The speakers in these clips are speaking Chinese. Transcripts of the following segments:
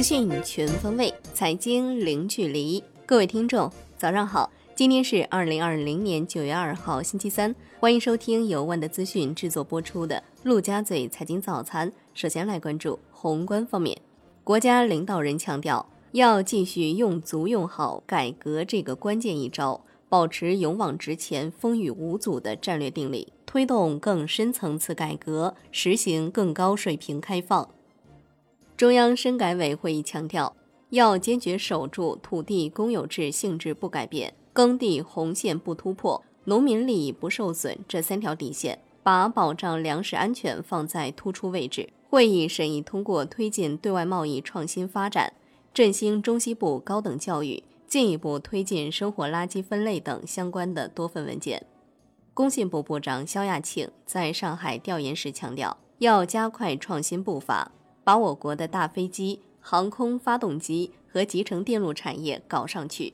资讯全方位，财经零距离。各位听众，早上好！今天是二零二零年九月二号，星期三。欢迎收听由万德资讯制作播出的《陆家嘴财经早餐》。首先来关注宏观方面，国家领导人强调，要继续用足用好改革这个关键一招，保持勇往直前、风雨无阻的战略定力，推动更深层次改革，实行更高水平开放。中央深改委会议强调，要坚决守住土地公有制性质不改变、耕地红线不突破、农民利益不受损这三条底线，把保障粮食安全放在突出位置。会议审议通过推进对外贸易创新发展、振兴中西部高等教育、进一步推进生活垃圾分类等相关的多份文件。工信部部长肖亚庆在上海调研时强调，要加快创新步伐。把我国的大飞机、航空发动机和集成电路产业搞上去。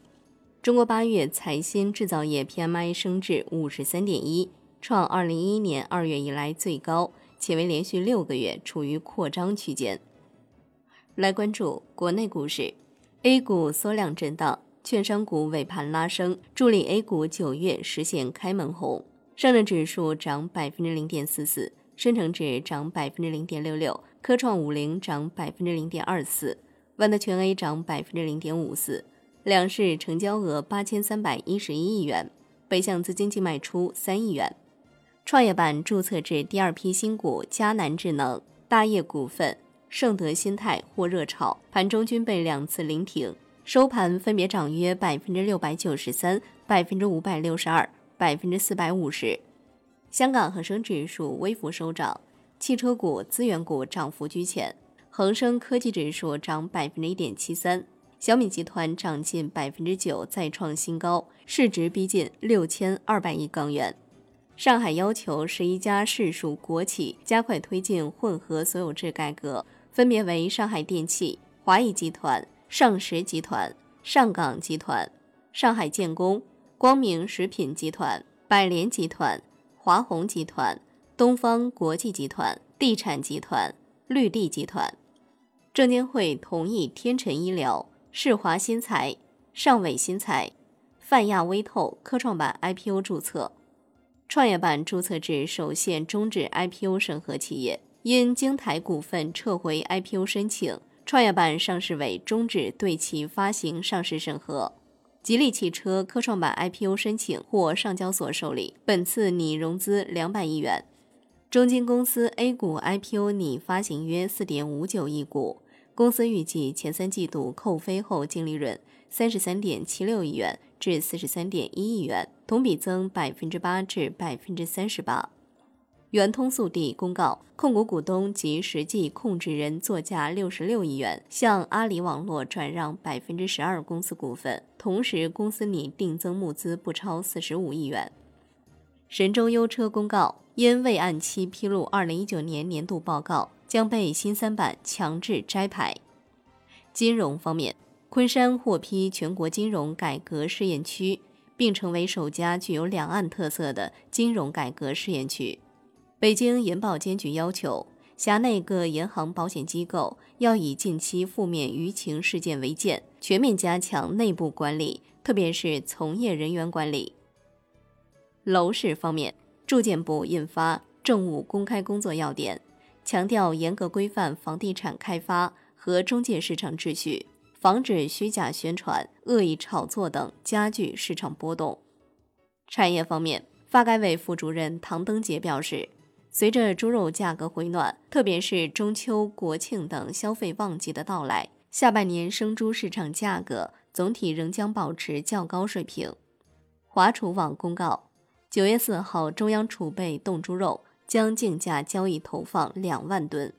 中国八月财新制造业 PMI 升至五十三点一，创二零一一年二月以来最高，且为连续六个月处于扩张区间。来关注国内股市，A 股缩量震荡，券商股尾盘拉升，助力 A 股九月实现开门红。上证指数涨百分之零点四四，深成指涨百分之零点六六。科创五零涨百分之零点二四，万德全 A 涨百分之零点五四，两市成交额八千三百一十一亿元，北向资金净卖出三亿元。创业板注册制第二批新股嘉南智能、大业股份、盛德新泰获热炒，盘中均被两次临停，收盘分别涨约百分之六百九十三、百分之五百六十二、百分之四百五十。香港恒生指数微幅收涨。汽车股、资源股涨幅居前，恒生科技指数涨百分之一点七三，小米集团涨近百分之九，再创新高，市值逼近六千二百亿港元。上海要求十一家市属国企加快推进混合所有制改革，分别为上海电气、华谊集团、上实集团、上港集团、上海建工、光明食品集团、百联集团、华虹集团。东方国际集团、地产集团、绿地集团，证监会同意天成医疗、世华新材、尚伟新材、泛亚微透科创板 IPO 注册。创业板注册制首现终止 IPO 审核企业，因京台股份撤回 IPO 申请，创业板上市委终止对其发行上市审核。吉利汽车科创板 IPO 申请获上交所受理，本次拟融资两百亿元。中金公司 A 股 IPO 拟发行约四点五九亿股，公司预计前三季度扣非后净利润三十三点七六亿元至四十三点一亿元，同比增百分之八至百分之三十八。圆通速递公告，控股股东及实际控制人作价六十六亿元向阿里网络转让百分之十二公司股份，同时公司拟定增募资不超四十五亿元。神州优车公告。因未按期披露2019年年度报告，将被新三板强制摘牌。金融方面，昆山获批全国金融改革试验区，并成为首家具有两岸特色的金融改革试验区。北京银保监局要求，辖内各银行保险机构要以近期负面舆情事件为鉴，全面加强内部管理，特别是从业人员管理。楼市方面。住建部印发政务公开工作要点，强调严格规范房地产开发和中介市场秩序，防止虚假宣传、恶意炒作等加剧市场波动。产业方面，发改委副主任唐登杰表示，随着猪肉价格回暖，特别是中秋、国庆等消费旺季的到来，下半年生猪市场价格总体仍将保持较高水平。华储网公告。九月四号，中央储备冻猪肉将竞价交易投放两万吨。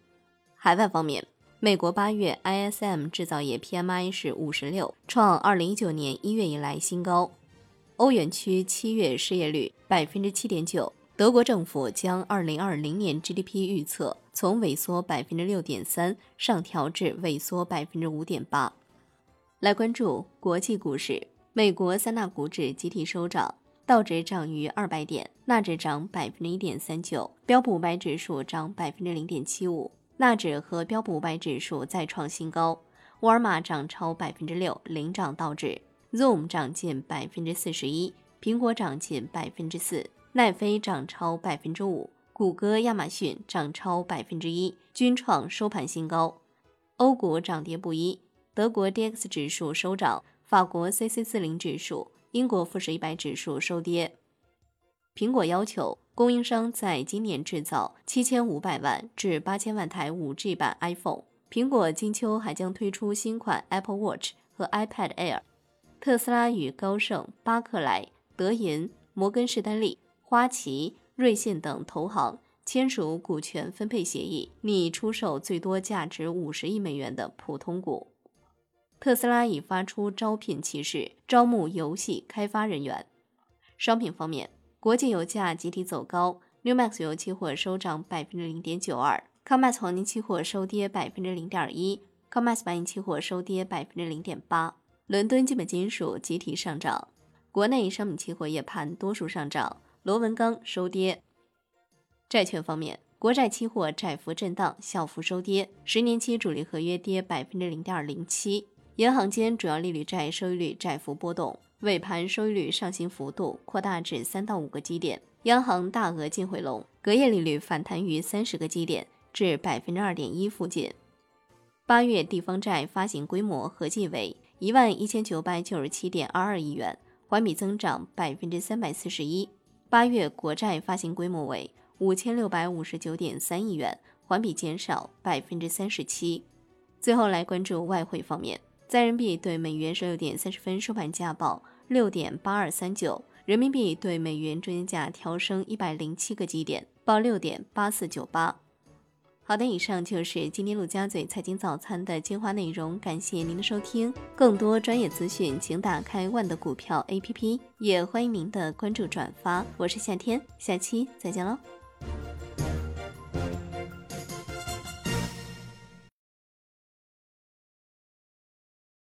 海外方面，美国八月 ISM 制造业 PMI 是五十六，创二零一九年一月以来新高。欧元区七月失业率百分之七点九。德国政府将二零二零年 GDP 预测从萎缩百分之六点三上调至萎缩百分之五点八。来关注国际股市，美国三大股指集体收涨。道指涨逾二百点，纳指涨百分之一点三九，标普五百指数涨百分之零点七五，纳指和标普五百指数再创新高。沃尔玛涨超百分之六，领涨道指；Zoom 涨近百分之四十一，苹果涨近百分之四，奈飞涨超百分之五，谷歌、亚马逊涨超百分之一，均创收盘新高。欧股涨跌不一，德国 D X 指数收涨，法国 C C 四零指数、英国富时一百指数收跌。苹果要求供应商在今年制造七千五百万至八千万台五 G 版 iPhone。苹果金秋还将推出新款 Apple Watch 和 iPad Air。特斯拉与高盛、巴克莱、德银、摩根士丹利、花旗、瑞信等投行签署股权分配协议，拟出售最多价值五十亿美元的普通股。特斯拉已发出招聘启事，招募游戏开发人员。商品方面。国际油价集体走高，New Max 油期货收涨百分之零点九二，COMEX 黄金期货收跌百分之零点一，COMEX 白银期货收跌百分之零点八。伦敦基本金属集体上涨，国内商品期货夜盘多数上涨，螺纹钢收跌。债券方面，国债期货窄幅震荡，小幅收跌，十年期主力合约跌百分之零点零七。银行间主要利率债收益率窄幅波动。尾盘收益率上行幅度扩大至三到五个基点，央行大额净回笼，隔夜利率反弹逾三十个基点至百分之二点一附近。八月地方债发行规模合计为一万一千九百九十七点二二亿元，环比增长百分之三百四十一。八月国债发行规模为五千六百五十九点三亿元，环比减少百分之三十七。最后来关注外汇方面。在人民币对美元十六点三十分收盘价报六点八二三九，人民币对美元中间价调升一百零七个基点，报六点八四九八。好的，以上就是今天陆家嘴财经早餐的精华内容，感谢您的收听。更多专业资讯，请打开万德股票 APP，也欢迎您的关注转发。我是夏天，下期再见喽。